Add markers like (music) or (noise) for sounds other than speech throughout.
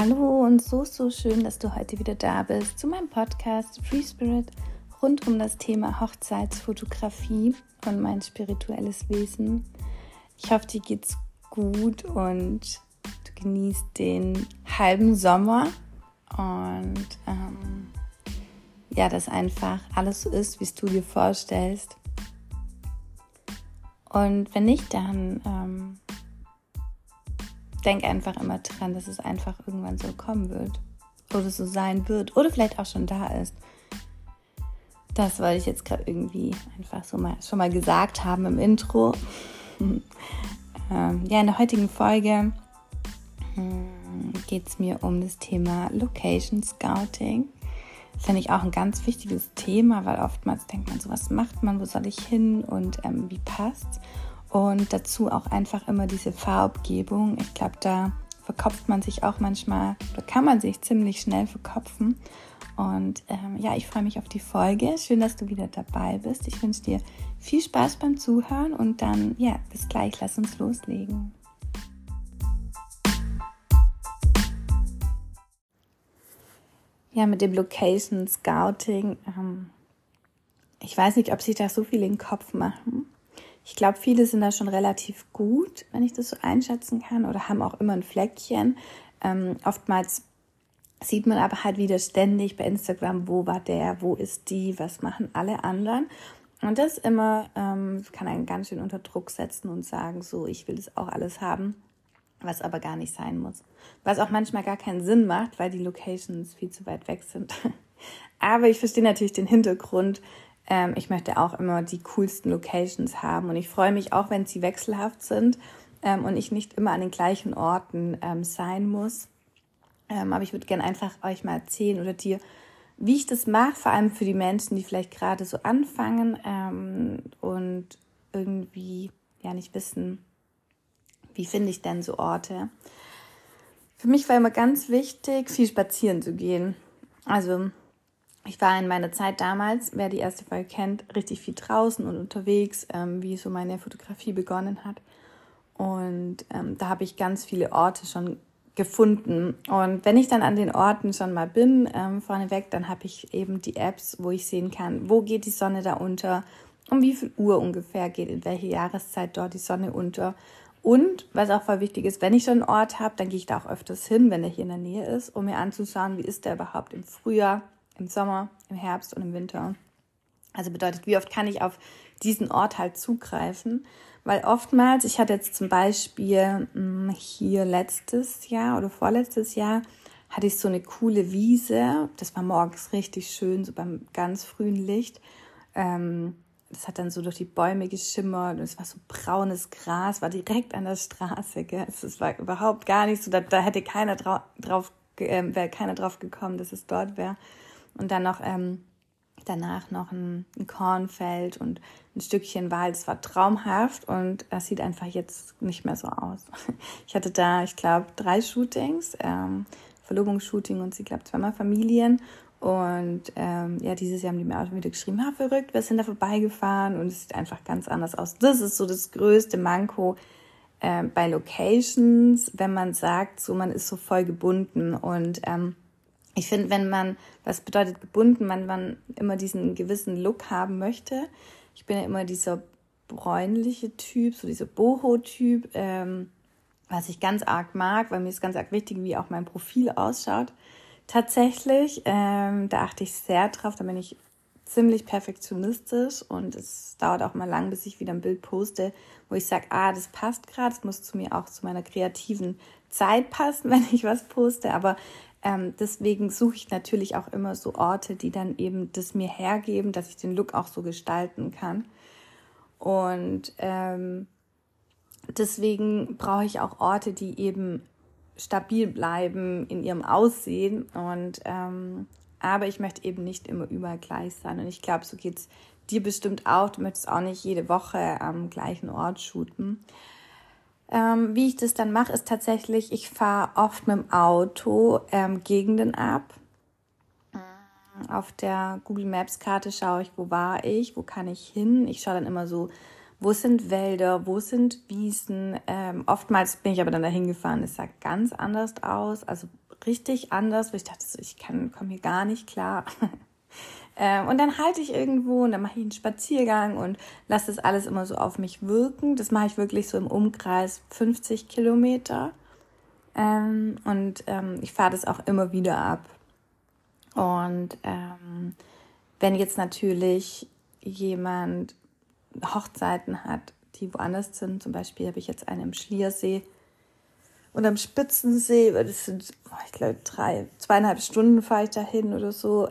Hallo und so, so schön, dass du heute wieder da bist zu meinem Podcast Free Spirit rund um das Thema Hochzeitsfotografie und mein spirituelles Wesen. Ich hoffe, dir geht's gut und du genießt den halben Sommer und ähm, ja, dass einfach alles so ist, wie es du dir vorstellst. Und wenn nicht, dann ähm, denk einfach immer dran, dass es einfach irgendwann so kommen wird. Oder so sein wird. Oder vielleicht auch schon da ist. Das wollte ich jetzt gerade irgendwie einfach so mal schon mal gesagt haben im Intro. (laughs) ähm, ja, in der heutigen Folge hm, geht es mir um das Thema Location Scouting. Finde ich auch ein ganz wichtiges Thema, weil oftmals denkt man so, was macht man, wo soll ich hin und ähm, wie passt's? Und dazu auch einfach immer diese Farbgebung. Ich glaube, da verkopft man sich auch manchmal, da kann man sich ziemlich schnell verkopfen. Und ähm, ja, ich freue mich auf die Folge. Schön, dass du wieder dabei bist. Ich wünsche dir viel Spaß beim Zuhören und dann, ja, bis gleich. Lass uns loslegen. Ja, mit dem Location Scouting. Ähm, ich weiß nicht, ob sich da so viele in den Kopf machen. Ich glaube, viele sind da schon relativ gut, wenn ich das so einschätzen kann, oder haben auch immer ein Fleckchen. Ähm, oftmals sieht man aber halt wieder ständig bei Instagram, wo war der, wo ist die, was machen alle anderen. Und das immer ähm, kann einen ganz schön unter Druck setzen und sagen, so, ich will das auch alles haben, was aber gar nicht sein muss. Was auch manchmal gar keinen Sinn macht, weil die Locations viel zu weit weg sind. (laughs) aber ich verstehe natürlich den Hintergrund, ähm, ich möchte auch immer die coolsten Locations haben und ich freue mich auch, wenn sie wechselhaft sind ähm, und ich nicht immer an den gleichen Orten ähm, sein muss. Ähm, aber ich würde gerne einfach euch mal erzählen oder dir, wie ich das mache, vor allem für die Menschen, die vielleicht gerade so anfangen ähm, und irgendwie ja nicht wissen, wie finde ich denn so Orte. Für mich war immer ganz wichtig, viel spazieren zu gehen. Also ich war in meiner Zeit damals, wer die erste Folge kennt, richtig viel draußen und unterwegs, ähm, wie so meine Fotografie begonnen hat. Und ähm, da habe ich ganz viele Orte schon gefunden. Und wenn ich dann an den Orten schon mal bin, ähm, vorneweg, dann habe ich eben die Apps, wo ich sehen kann, wo geht die Sonne da unter, um wie viel Uhr ungefähr geht, in welche Jahreszeit dort die Sonne unter. Und was auch voll wichtig ist, wenn ich schon einen Ort habe, dann gehe ich da auch öfters hin, wenn er hier in der Nähe ist, um mir anzuschauen, wie ist der überhaupt im Frühjahr, im Sommer, im Herbst und im Winter. Also bedeutet, wie oft kann ich auf diesen Ort halt zugreifen? Weil oftmals, ich hatte jetzt zum Beispiel hm, hier letztes Jahr oder vorletztes Jahr, hatte ich so eine coole Wiese. Das war morgens richtig schön, so beim ganz frühen Licht. Ähm, das hat dann so durch die Bäume geschimmert und es war so braunes Gras, war direkt an der Straße. Gell? Es war überhaupt gar nicht so, da, da hätte keiner drauf, drauf äh, keiner drauf gekommen, dass es dort wäre. Und dann noch ähm, danach noch ein, ein, Kornfeld und ein Stückchen Wald. Es war traumhaft und das sieht einfach jetzt nicht mehr so aus. (laughs) Ich hatte da, ich glaube, drei Shootings, ähm, Verlobungsshooting und sie glaube zweimal Familien. Und ähm, ja, dieses Jahr haben die mir auch wieder geschrieben, ha, verrückt, wir sind da vorbeigefahren und es sieht einfach ganz anders aus. Das ist so das größte Manko äh, bei Locations, wenn man sagt, so man ist so voll gebunden und ähm, ich finde, wenn man, was bedeutet gebunden, wenn man immer diesen gewissen Look haben möchte. Ich bin ja immer dieser bräunliche Typ, so dieser Boho-Typ, ähm, was ich ganz arg mag, weil mir ist ganz arg wichtig, wie auch mein Profil ausschaut. Tatsächlich, ähm, da achte ich sehr drauf, da bin ich ziemlich perfektionistisch und es dauert auch mal lang, bis ich wieder ein Bild poste, wo ich sage, ah, das passt gerade, es muss zu mir auch zu meiner kreativen Zeit passen, (laughs) wenn ich was poste, aber ähm, deswegen suche ich natürlich auch immer so Orte, die dann eben das mir hergeben, dass ich den Look auch so gestalten kann. Und ähm, deswegen brauche ich auch Orte, die eben stabil bleiben in ihrem Aussehen. Und ähm, aber ich möchte eben nicht immer überall gleich sein. Und ich glaube, so geht es dir bestimmt auch. Du möchtest auch nicht jede Woche am gleichen Ort shooten. Ähm, wie ich das dann mache, ist tatsächlich, ich fahre oft mit dem Auto ähm, Gegenden ab. Auf der Google Maps Karte schaue ich, wo war ich, wo kann ich hin. Ich schaue dann immer so, wo sind Wälder, wo sind Wiesen. Ähm, oftmals bin ich aber dann dahin gefahren, es sah ganz anders aus, also richtig anders, wo ich dachte, so, ich kann, komme hier gar nicht klar. (laughs) ähm, und dann halte ich irgendwo und dann mache ich einen Spaziergang und lasse das alles immer so auf mich wirken. Das mache ich wirklich so im Umkreis 50 Kilometer. Ähm, und ähm, ich fahre das auch immer wieder ab. Und wenn jetzt natürlich jemand Hochzeiten hat, die woanders sind, zum Beispiel habe ich jetzt eine im Schliersee und am Spitzensee, das sind, ich glaube, drei, zweieinhalb Stunden fahre ich dahin oder so.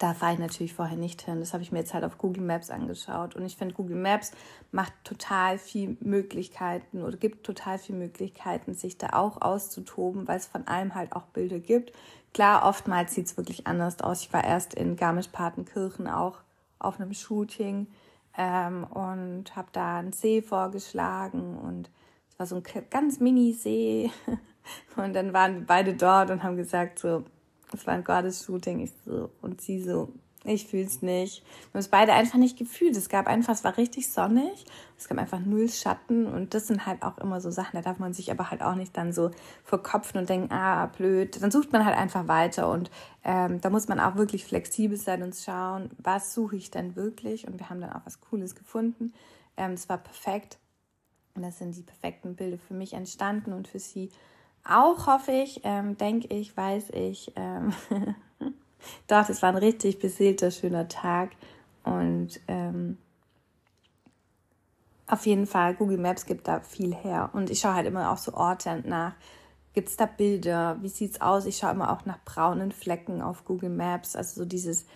Da fahre ich natürlich vorher nicht hin. Das habe ich mir jetzt halt auf Google Maps angeschaut. Und ich finde, Google Maps macht total viel Möglichkeiten oder gibt total viel Möglichkeiten, sich da auch auszutoben, weil es von allem halt auch Bilder gibt. Klar, oftmals sieht es wirklich anders aus. Ich war erst in Garmisch-Partenkirchen auch auf einem Shooting ähm, und habe da einen See vorgeschlagen und es war so ein ganz Mini-See. (laughs) Und dann waren wir beide dort und haben gesagt, so, es war ein Gottes-Shooting. Ich so, und sie so, ich fühl's nicht. Wir haben es beide einfach nicht gefühlt. Es gab einfach, es war richtig sonnig. Es gab einfach null Schatten. Und das sind halt auch immer so Sachen, da darf man sich aber halt auch nicht dann so verkopfen und denken, ah, blöd. Dann sucht man halt einfach weiter. Und ähm, da muss man auch wirklich flexibel sein und schauen, was suche ich denn wirklich. Und wir haben dann auch was Cooles gefunden. Ähm, es war perfekt. Und das sind die perfekten Bilder für mich entstanden und für sie auch hoffe ich, ähm, denke ich, weiß ich, ähm, (laughs) doch, es war ein richtig beseelter, schöner Tag. Und ähm, auf jeden Fall, Google Maps gibt da viel her. Und ich schaue halt immer auch so Orte nach. Gibt es da Bilder? Wie sieht es aus? Ich schaue immer auch nach braunen Flecken auf Google Maps. Also so dieses,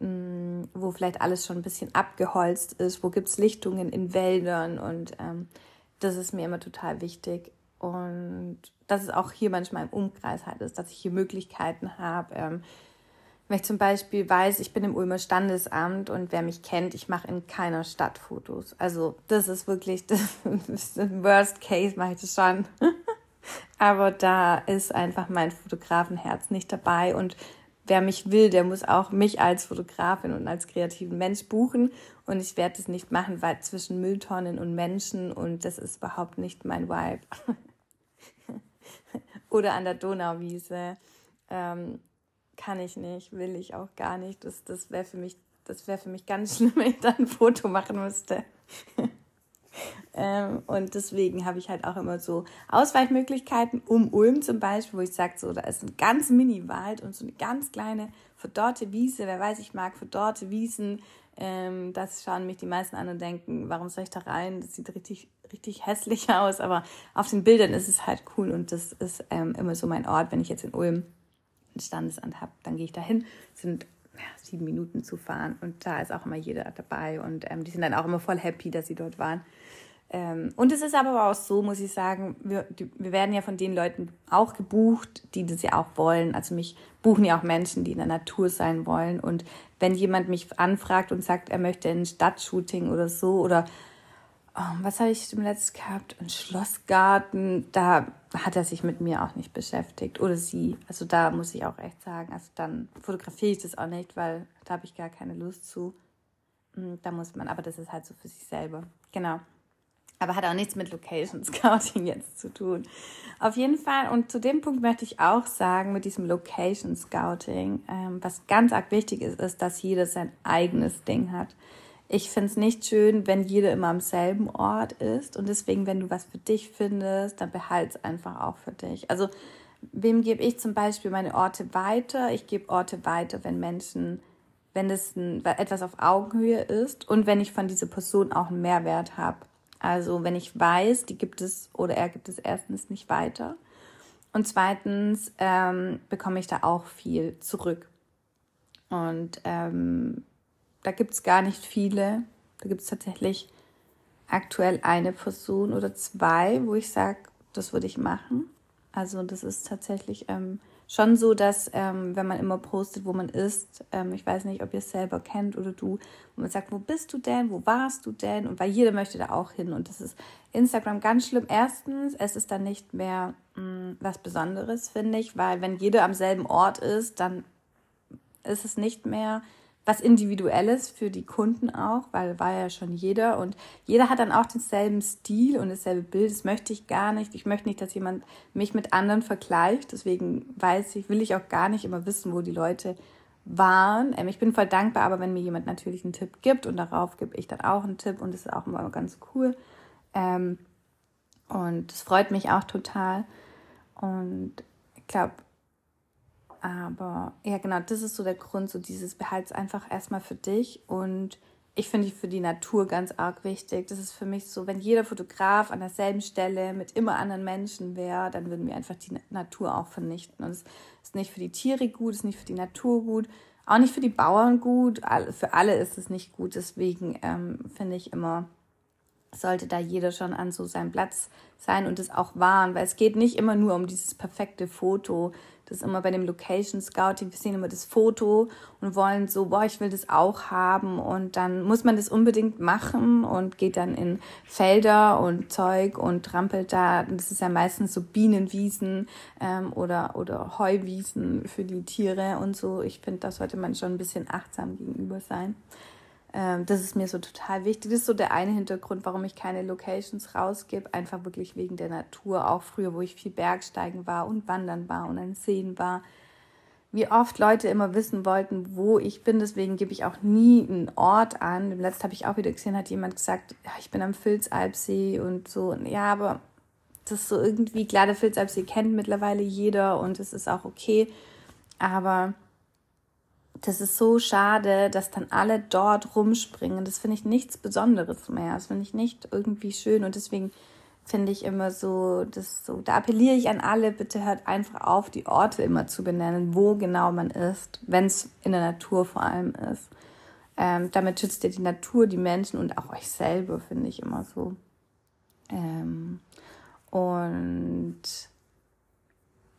mh, mm, wo vielleicht alles schon ein bisschen abgeholzt ist. Wo gibt es Lichtungen in Wäldern? Und ähm, das ist mir immer total wichtig. Und dass es auch hier manchmal im Umkreis halt ist, dass ich hier Möglichkeiten habe. Ähm, wenn ich zum Beispiel weiß, ich bin im Ulmer Standesamt und wer mich kennt, ich mache in keiner Stadt Fotos. Also das ist wirklich, (laughs) das, das Worst Case mache ich das schon. (laughs) Aber da ist einfach mein Fotografenherz nicht dabei und wer mich will, der muss auch mich als Fotografin und als kreativen Mensch buchen. Und ich werde das nicht machen, weil zwischen Mülltonnen und Menschen und das ist überhaupt nicht mein Vibe. (laughs) (laughs) Oder an der Donauwiese. Ähm, kann ich nicht, will ich auch gar nicht. Das, das wäre für mich, das wäre für mich ganz (laughs) schlimm, wenn ich da ein Foto machen müsste. (laughs) ähm, und deswegen habe ich halt auch immer so Ausweichmöglichkeiten um Ulm zum Beispiel, wo ich sage, so, da ist ein ganz Mini-Wald und so eine ganz kleine verdorrte Wiese. Wer weiß, ich mag verdorrte Wiesen. Ähm, das schauen mich die meisten an und denken, warum soll ich da rein? Das sieht richtig, richtig hässlich (laughs) aus, aber auf den Bildern ist es halt cool und das ist ähm, immer so mein Ort, wenn ich jetzt in Ulm ein Standesamt habe, dann gehe ich dahin. Es sind ja, sieben Minuten zu fahren und da ist auch immer jeder dabei und ähm, die sind dann auch immer voll happy, dass sie dort waren. Ähm, und es ist aber auch so, muss ich sagen, wir, die, wir werden ja von den Leuten auch gebucht, die das ja auch wollen. Also mich buchen ja auch Menschen, die in der Natur sein wollen. Und wenn jemand mich anfragt und sagt, er möchte ein Stadtshooting oder so oder oh, was habe ich im letzten gehabt? Ein Schlossgarten, da hat er sich mit mir auch nicht beschäftigt oder sie. Also da muss ich auch echt sagen, also dann fotografiere ich das auch nicht, weil da habe ich gar keine Lust zu. Hm, da muss man, aber das ist halt so für sich selber. Genau. Aber hat auch nichts mit Location Scouting jetzt zu tun. Auf jeden Fall, und zu dem Punkt möchte ich auch sagen, mit diesem Location Scouting, ähm, was ganz arg wichtig ist, ist, dass jeder sein eigenes Ding hat. Ich finde es nicht schön, wenn jeder immer am selben Ort ist. Und deswegen, wenn du was für dich findest, dann behalte es einfach auch für dich. Also, wem gebe ich zum Beispiel meine Orte weiter? Ich gebe Orte weiter, wenn Menschen, wenn es etwas auf Augenhöhe ist und wenn ich von dieser Person auch einen Mehrwert habe. Also wenn ich weiß, die gibt es oder er gibt es erstens nicht weiter. Und zweitens ähm, bekomme ich da auch viel zurück. Und ähm, da gibt es gar nicht viele. Da gibt es tatsächlich aktuell eine Person oder zwei, wo ich sage, das würde ich machen. Also das ist tatsächlich ähm, schon so, dass ähm, wenn man immer postet, wo man ist, ähm, ich weiß nicht, ob ihr es selber kennt oder du, wo man sagt, wo bist du denn, wo warst du denn? Und weil jeder möchte da auch hin. Und das ist Instagram ganz schlimm. Erstens, es ist dann nicht mehr mh, mm, was Besonderes, finde ich, weil wenn jeder am selben Ort ist, dann ist es nicht mehr was Individuelles für die Kunden auch, weil war ja schon jeder und jeder hat dann auch denselben Stil und dasselbe Bild. Das möchte ich gar nicht. Ich möchte nicht, dass jemand mich mit anderen vergleicht. Deswegen weiß ich, will ich auch gar nicht immer wissen, wo die Leute waren. Ähm, ich bin voll dankbar, aber wenn mir jemand natürlich einen Tipp gibt und darauf gebe ich dann auch einen Tipp und das ist auch immer ganz cool. Ähm, und es freut mich auch total. Und ich glaube, aber ja, genau, das ist so der Grund, so dieses Behalts einfach erstmal für dich. Und ich finde für die Natur ganz arg wichtig. Das ist für mich so, wenn jeder Fotograf an derselben Stelle mit immer anderen Menschen wäre, dann würden wir einfach die Natur auch vernichten. Und es ist nicht für die Tiere gut, es ist nicht für die Natur gut, auch nicht für die Bauern gut. Für alle ist es nicht gut. Deswegen ähm, finde ich immer, sollte da jeder schon an so seinem Platz sein und es auch wahren, weil es geht nicht immer nur um dieses perfekte Foto. Das immer bei dem Location Scouting, wir sehen immer das Foto und wollen so, boah, ich will das auch haben und dann muss man das unbedingt machen und geht dann in Felder und Zeug und trampelt da. Das ist ja meistens so Bienenwiesen ähm, oder, oder Heuwiesen für die Tiere und so. Ich finde, da sollte man schon ein bisschen achtsam gegenüber sein. Ähm, das ist mir so total wichtig. Das ist so der eine Hintergrund, warum ich keine Locations rausgebe. Einfach wirklich wegen der Natur. Auch früher, wo ich viel Bergsteigen war und wandern war und an Seen war. Wie oft Leute immer wissen wollten, wo ich bin. Deswegen gebe ich auch nie einen Ort an. Im letzten habe ich auch wieder gesehen, hat jemand gesagt, ja, ich bin am Filzalpsee und so. Ja, aber das ist so irgendwie, klar, der Filzalpsee kennt mittlerweile jeder und es ist auch okay. Aber das ist so schade, dass dann alle dort rumspringen. Das finde ich nichts Besonderes mehr. Das finde ich nicht irgendwie schön und deswegen finde ich immer so, das so, da appelliere ich an alle, bitte hört einfach auf, die Orte immer zu benennen, wo genau man ist, wenn es in der Natur vor allem ist. Ähm, damit schützt ihr die Natur, die Menschen und auch euch selber, finde ich immer so. Ähm, und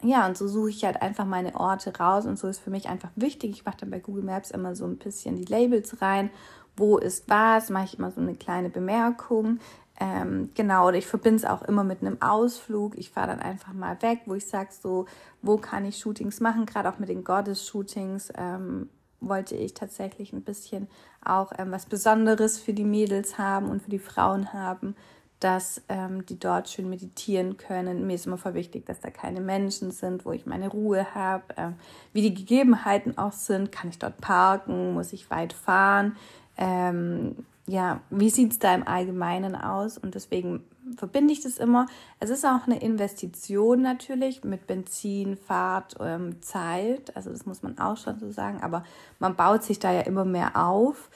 ja, und so suche ich halt einfach meine Orte raus und so ist für mich einfach wichtig. Ich mache dann bei Google Maps immer so ein bisschen die Labels rein. Wo ist was? Mache ich immer so eine kleine Bemerkung. Ähm, genau, oder ich verbinde es auch immer mit einem Ausflug. Ich fahre dann einfach mal weg, wo ich sage so, wo kann ich Shootings machen? Gerade auch mit den Goddess-Shootings ähm, wollte ich tatsächlich ein bisschen auch ähm, was Besonderes für die Mädels haben und für die Frauen haben dass ähm, die dort schön meditieren können. Mir ist immer voll wichtig, dass da keine Menschen sind, wo ich meine Ruhe habe. Ähm, wie die Gegebenheiten auch sind, kann ich dort parken, muss ich weit fahren. Ähm, ja, wie sieht es da im Allgemeinen aus? Und deswegen verbinde ich das immer. Es ist auch eine Investition natürlich mit Benzin, Fahrt, ähm, Zeit. Also das muss man auch schon so sagen. Aber man baut sich da ja immer mehr auf.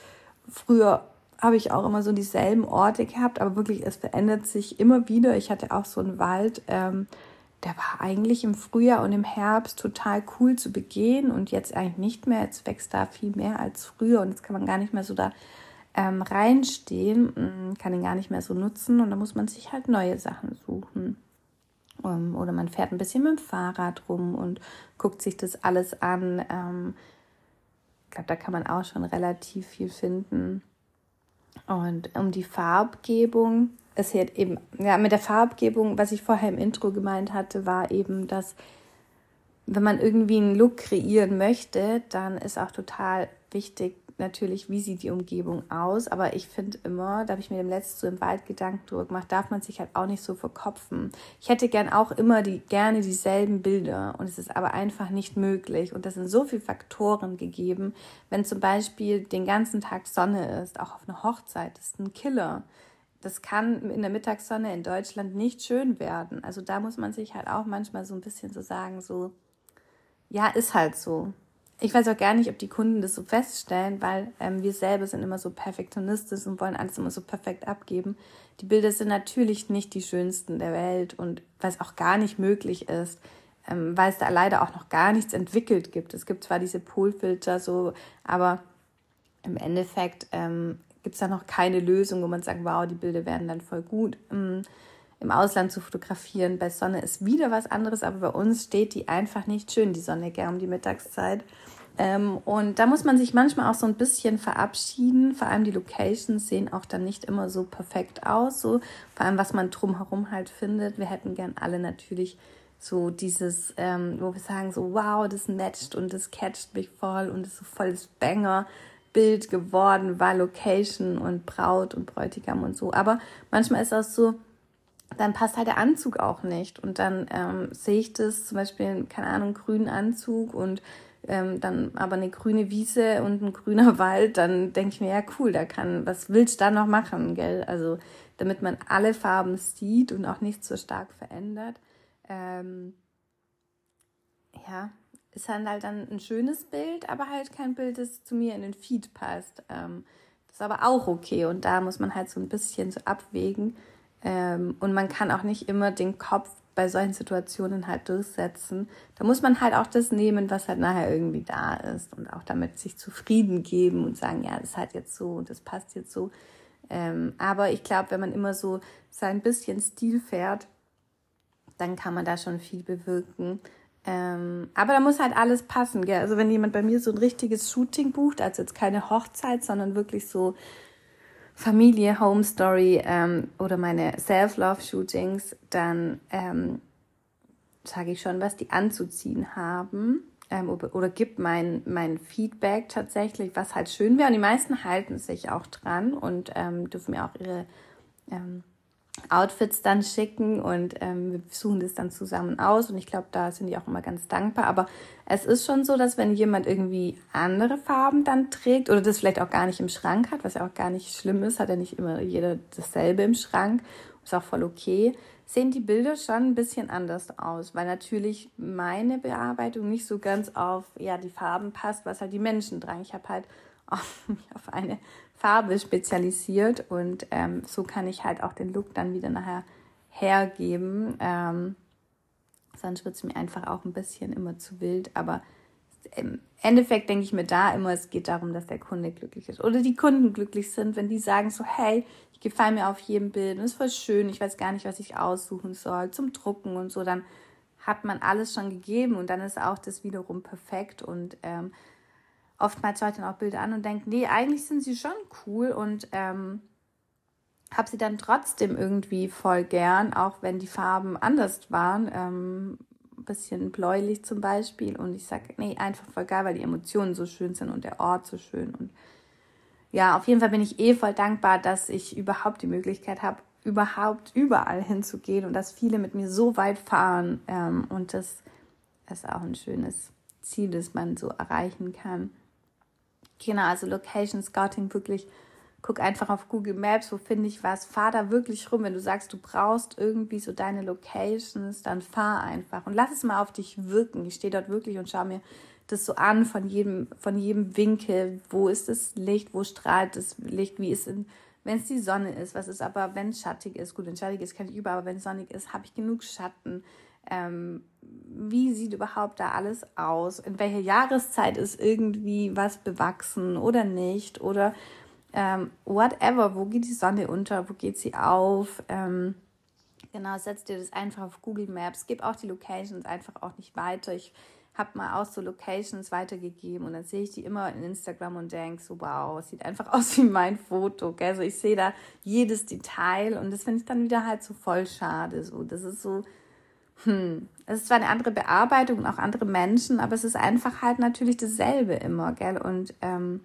Früher habe ich auch immer so dieselben Orte gehabt, aber wirklich, es verändert sich immer wieder. Ich hatte auch so einen Wald, ähm, der war eigentlich im Frühjahr und im Herbst total cool zu begehen und jetzt eigentlich nicht mehr. Jetzt wächst da viel mehr als früher und jetzt kann man gar nicht mehr so da ähm, reinstehen, mm, kann ihn gar nicht mehr so nutzen und da muss man sich halt neue Sachen suchen. Um, ähm, oder man fährt ein bisschen mit dem Fahrrad rum und guckt sich das alles an. Ähm, ich glaube, da kann man auch schon relativ viel finden. Und um die Farbgebung, es hat eben, ja, mit der Farbgebung, was ich vorher im Intro gemeint hatte, war eben, dass wenn man irgendwie einen Look kreieren möchte, dann ist auch total wichtig, natürlich, wie sieht die Umgebung aus. Aber ich finde immer, da habe ich mir dem letzten so im Wald Gedanken drüber gemacht, darf man sich halt auch nicht so verkopfen. Ich hätte gern auch immer die, gerne dieselben Bilder und es ist aber einfach nicht möglich. Und das sind so viele Faktoren gegeben. Wenn zum Beispiel den ganzen Tag Sonne ist, auch auf einer Hochzeit, das ist ein Killer. Das kann in der Mittagssonne in Deutschland nicht schön werden. Also da muss man sich halt auch manchmal so ein bisschen so sagen, so, ja, ist halt so ich weiß auch gar nicht, ob die Kunden das so feststellen, weil ähm, wir selber sind immer so perfektionistisch und wollen alles immer so perfekt abgeben. Die Bilder sind natürlich nicht die schönsten der Welt und es auch gar nicht möglich ist, ähm, weil es da leider auch noch gar nichts entwickelt gibt. Es gibt zwar diese Polfilter so, aber im Endeffekt ähm, gibt es da noch keine Lösung, wo man sagt, wow, die Bilder werden dann voll gut. Ähm, im Ausland zu fotografieren. Bei Sonne ist wieder was anderes, aber bei uns steht die einfach nicht schön, die Sonne, gern um die Mittagszeit. Ähm, und da muss man sich manchmal auch so ein bisschen verabschieden. Vor allem die Locations sehen auch dann nicht immer so perfekt aus. So, vor allem, was man drumherum halt findet. Wir hätten gern alle natürlich so dieses, ähm, wo wir sagen, so wow, das matcht und das catcht mich voll und ist so voll das Banger. Bild geworden, war Location und Braut und Bräutigam und so. Aber manchmal ist das so, dann passt halt der Anzug auch nicht. Und dann ähm, sehe ich das zum Beispiel, keine Ahnung, grünen Anzug und ähm, dann aber eine grüne Wiese und ein grüner (laughs) Wald, dann denke ich mir, ja cool, da kann, was willst du da noch machen, gell? Also damit man alle Farben sieht und auch nicht so stark verändert. Ähm, ja, ist halt, halt dann ein schönes Bild, aber halt kein Bild, das zu mir in den Feed passt. Ähm, das ist aber auch okay und da muss man halt so ein bisschen so abwägen. Ähm, und man kann auch nicht immer den Kopf bei solchen Situationen halt durchsetzen. Da muss man halt auch das nehmen, was halt nachher irgendwie da ist und auch damit sich zufrieden geben und sagen, ja, das ist halt jetzt so und das passt jetzt so. Ähm, aber ich glaube, wenn man immer so sein bisschen Stil fährt, dann kann man da schon viel bewirken. Ähm, aber da muss halt alles passen. Gell? Also wenn jemand bei mir so ein richtiges Shooting bucht, also jetzt keine Hochzeit, sondern wirklich so Familie, Home Story ähm, oder meine Self-Love-Shootings, dann ähm, sage ich schon, was die anzuziehen haben ähm, oder, oder gibt mein, mein Feedback tatsächlich, was halt schön wäre. Und die meisten halten sich auch dran und ähm, dürfen mir auch ihre ähm, Outfits dann schicken und ähm, wir suchen das dann zusammen aus und ich glaube, da sind die auch immer ganz dankbar. Aber es ist schon so, dass wenn jemand irgendwie andere Farben dann trägt oder das vielleicht auch gar nicht im Schrank hat, was ja auch gar nicht schlimm ist, hat ja nicht immer jeder dasselbe im Schrank, ist auch voll okay, sehen die Bilder schon ein bisschen anders aus, weil natürlich meine Bearbeitung nicht so ganz auf ja die Farben passt, was halt die Menschen tragen. Ich habe halt (laughs) auf, eine Farbe spezialisiert und ähm, so kann ich halt auch den Look dann wieder nachher hergeben. Ähm, sonst wird es mir einfach auch ein bisschen immer zu wild, aber im Endeffekt denke ich mir da immer, es geht darum, dass der Kunde glücklich ist oder die Kunden glücklich sind, wenn die sagen so, hey, ich gefalle mir auf jedem Bild und es ist voll schön, ich weiß gar nicht, was ich aussuchen soll zum Drucken und so, dann hat man alles schon gegeben und dann ist auch das wiederum perfekt und ähm, oftmals schaue ich dann auch Bilder an und denke, nee, eigentlich sind sie schon cool und ähm, habe sie dann trotzdem irgendwie voll gern, auch wenn die Farben anders waren. Ähm, bisschen bläulich zum Beispiel. Und ich sage, nee, einfach voll geil, weil die Emotionen so schön sind und der Ort so schön. Und ja, auf jeden Fall bin ich eh voll dankbar, dass ich überhaupt die Möglichkeit habe, überhaupt überall hinzugehen und dass viele mit mir so weit fahren. Ähm, und das ist auch ein schönes Ziel, das man so erreichen kann. Genau, also Location Scouting wirklich, guck einfach auf Google Maps, wo finde ich was, fahr da wirklich rum. Wenn du sagst, du brauchst irgendwie so deine Locations, dann fahr einfach und lass es mal auf dich wirken. Ich stehe dort wirklich und schaue mir das so an von jedem, von jedem Winkel. Wo ist das Licht? Wo strahlt das Licht? Wie ist in, wenn es die Sonne ist? Was ist aber, wenn es schattig ist? Gut, wenn es schattig ist, kann ich über, aber wenn es sonnig ist, habe ich genug Schatten? Ähm, wie sieht überhaupt da alles aus? In welcher Jahreszeit ist irgendwie was bewachsen oder nicht? Oder ähm, whatever, wo geht die Sonne unter, wo geht sie auf? Ähm, genau, setz dir das einfach auf Google Maps, gib auch die Locations einfach auch nicht weiter. Ich habe mal auch so Locations weitergegeben und dann sehe ich die immer in Instagram und denke so, wow, sieht einfach (laughs) aus wie mein Foto. Also ich sehe da jedes Detail und das finde ich dann wieder halt so voll schade. So, das ist so, hm, es ist zwar eine andere Bearbeitung und auch andere Menschen, aber es ist einfach halt natürlich dasselbe immer, gell? Und ähm,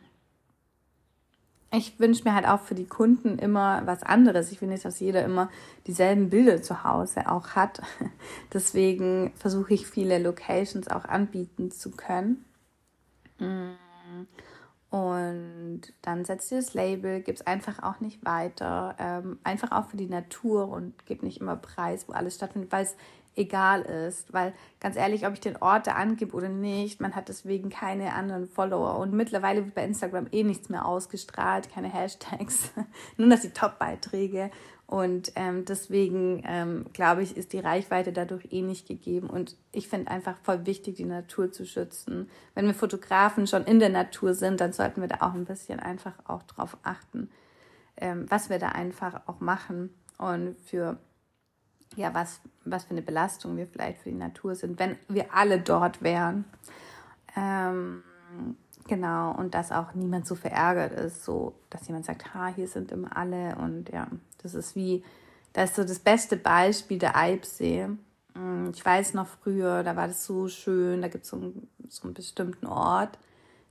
ich wünsche mir halt auch für die Kunden immer was anderes. Ich will nicht, dass jeder immer dieselben Bilder zu Hause auch hat. (laughs) Deswegen versuche ich viele Locations auch anbieten zu können. Und dann setzt ihr das Label, gibt es einfach auch nicht weiter. Ähm, einfach auch für die Natur und gibt nicht immer Preis, wo alles stattfindet, weil es egal ist. Weil ganz ehrlich, ob ich den Ort da angebe oder nicht, man hat deswegen keine anderen Follower. Und mittlerweile wird bei Instagram eh nichts mehr ausgestrahlt, keine Hashtags, (laughs) nur dass die Top-Beiträge. Und ähm, deswegen ähm, glaube ich, ist die Reichweite dadurch eh nicht gegeben. Und ich finde einfach voll wichtig, die Natur zu schützen. Wenn wir Fotografen schon in der Natur sind, dann sollten wir da auch ein bisschen einfach auch drauf achten, ähm, was wir da einfach auch machen. Und für ja, was, was für eine Belastung wir vielleicht für die Natur sind, wenn wir alle dort wären. Ähm, genau, und dass auch niemand so verärgert ist, so dass jemand sagt, ha, hier sind immer alle und ja, das ist wie, das ist so das beste Beispiel der Eibsee. Mm, ich weiß noch früher, da war das so schön, da gibt es so, so einen bestimmten Ort,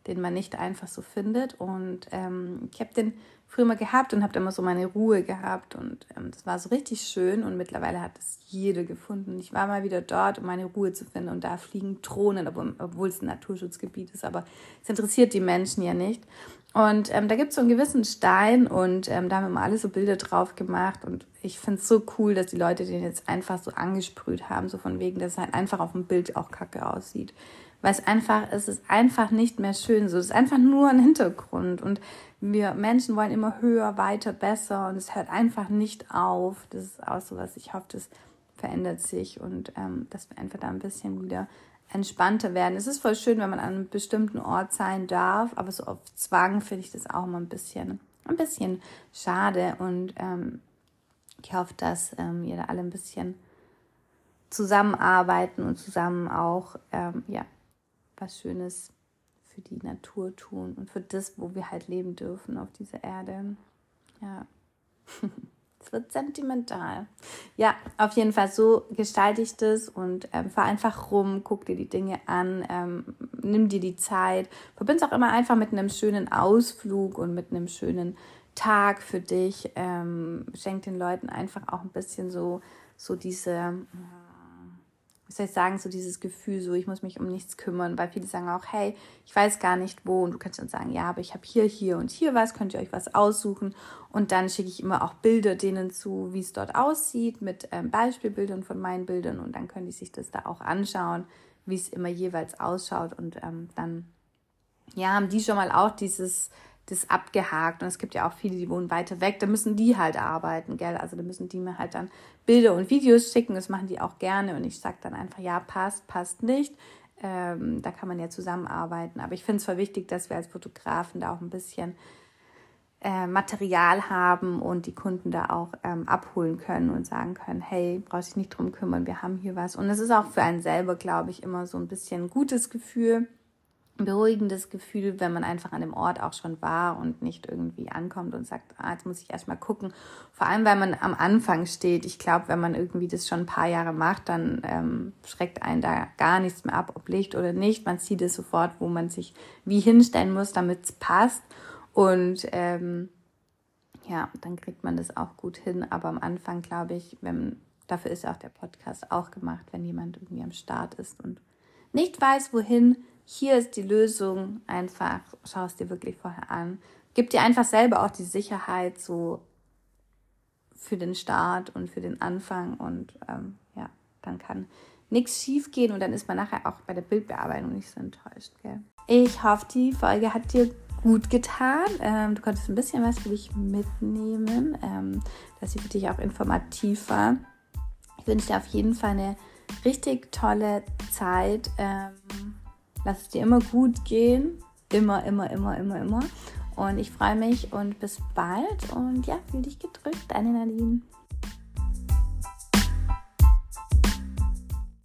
den man nicht einfach so findet. Und ähm, ich habe den früher mal gehabt und habe immer so meine Ruhe gehabt. Und ähm, das war so richtig schön. Und mittlerweile hat es jede gefunden. Ich war mal wieder dort, um meine Ruhe zu finden. Und da fliegen Drohnen, obwohl es ein Naturschutzgebiet ist. Aber es interessiert die Menschen ja nicht. Und ähm, da gibt es so einen gewissen Stein und ähm, da haben mal alle so Bilder drauf gemacht. Und ich finde es so cool, dass die Leute den jetzt einfach so angesprüht haben, so von wegen, dass es halt einfach auf dem Bild auch kacke aussieht weil es einfach, es ist einfach nicht mehr schön so. Es ist einfach nur ein Hintergrund und wir Menschen wollen immer höher, weiter, besser und es hört einfach nicht auf. Das ist auch so was. Ich hoffe, das verändert sich und ähm, dass wir einfach da ein bisschen wieder entspannter werden. Es ist voll schön, wenn man an einem bestimmten Ort sein darf, aber so auf Zwang finde ich das auch mal ein bisschen, ein bisschen schade und ähm, ich hoffe, dass ähm, ihr da alle ein bisschen zusammenarbeiten und zusammen auch ähm, ja, was Schönes für die Natur tun und für das, wo wir halt leben dürfen auf dieser Erde. Ja. (laughs) Es wird sentimental. Ja, auf jeden Fall so gestalte ich das und ähm, fahr einfach rum, guck dir die Dinge an, ähm, nimm dir die Zeit, verbind es auch immer einfach mit einem schönen Ausflug und mit einem schönen Tag für dich. Ähm, schenk den Leuten einfach auch ein bisschen so, so diese wie soll ich sagen, so dieses Gefühl, so ich muss mich um nichts kümmern, weil viele sagen auch, hey, ich weiß gar nicht wo. Und du kannst dann sagen, ja, aber ich habe hier, hier und hier was, könnt ihr euch was aussuchen. Und dann schicke ich immer auch Bilder denen zu, wie es dort aussieht mit ähm, Beispielbildern von meinen Bildern. Und dann können die sich das da auch anschauen, wie es immer jeweils ausschaut. Und ähm, dann ja, haben die schon mal auch dieses das abgehakt. Und es gibt ja auch viele, die wohnen weiter weg. Da müssen die halt arbeiten, gell? Also da müssen die mir halt dann Bilder und Videos schicken. Das machen die auch gerne. Und ich sage dann einfach, ja, passt, passt nicht. Ähm, da kann man ja zusammenarbeiten. Aber ich finde es voll wichtig, dass wir als Fotografen da auch ein bisschen äh, Material haben und die Kunden da auch ähm, abholen können und sagen können, hey, brauchst dich nicht drum kümmern, wir haben hier was. Und es ist auch für einen selber, glaube ich, immer so ein bisschen ein gutes Gefühl beruhigendes Gefühl, wenn man einfach an dem Ort auch schon war und nicht irgendwie ankommt und sagt, ah, jetzt muss ich erstmal gucken. Vor allem, weil man am Anfang steht. Ich glaube, wenn man irgendwie das schon ein paar Jahre macht, dann ähm, schreckt einen da gar nichts mehr ab, ob Licht oder nicht. Man sieht es sofort, wo man sich wie hinstellen muss, damit es passt. Und ähm, ja, dann kriegt man das auch gut hin. Aber am Anfang, glaube ich, wenn, dafür ist auch der Podcast auch gemacht, wenn jemand irgendwie am Start ist und nicht weiß, wohin, hier ist die Lösung, einfach schau es dir wirklich vorher an. Gib dir einfach selber auch die Sicherheit so für den Start und für den Anfang und ähm, ja, dann kann nichts schief gehen und dann ist man nachher auch bei der Bildbearbeitung nicht so enttäuscht. Gell? Ich hoffe, die Folge hat dir gut getan. Ähm, du konntest ein bisschen was für dich mitnehmen, ähm, dass sie für dich auch informativ war. Ich wünsche dir auf jeden Fall eine richtig tolle Zeit. Ähm, Lass es dir immer gut gehen. Immer, immer, immer, immer, immer. Und ich freue mich und bis bald. Und ja, fühl dich gedrückt, deine Nadine.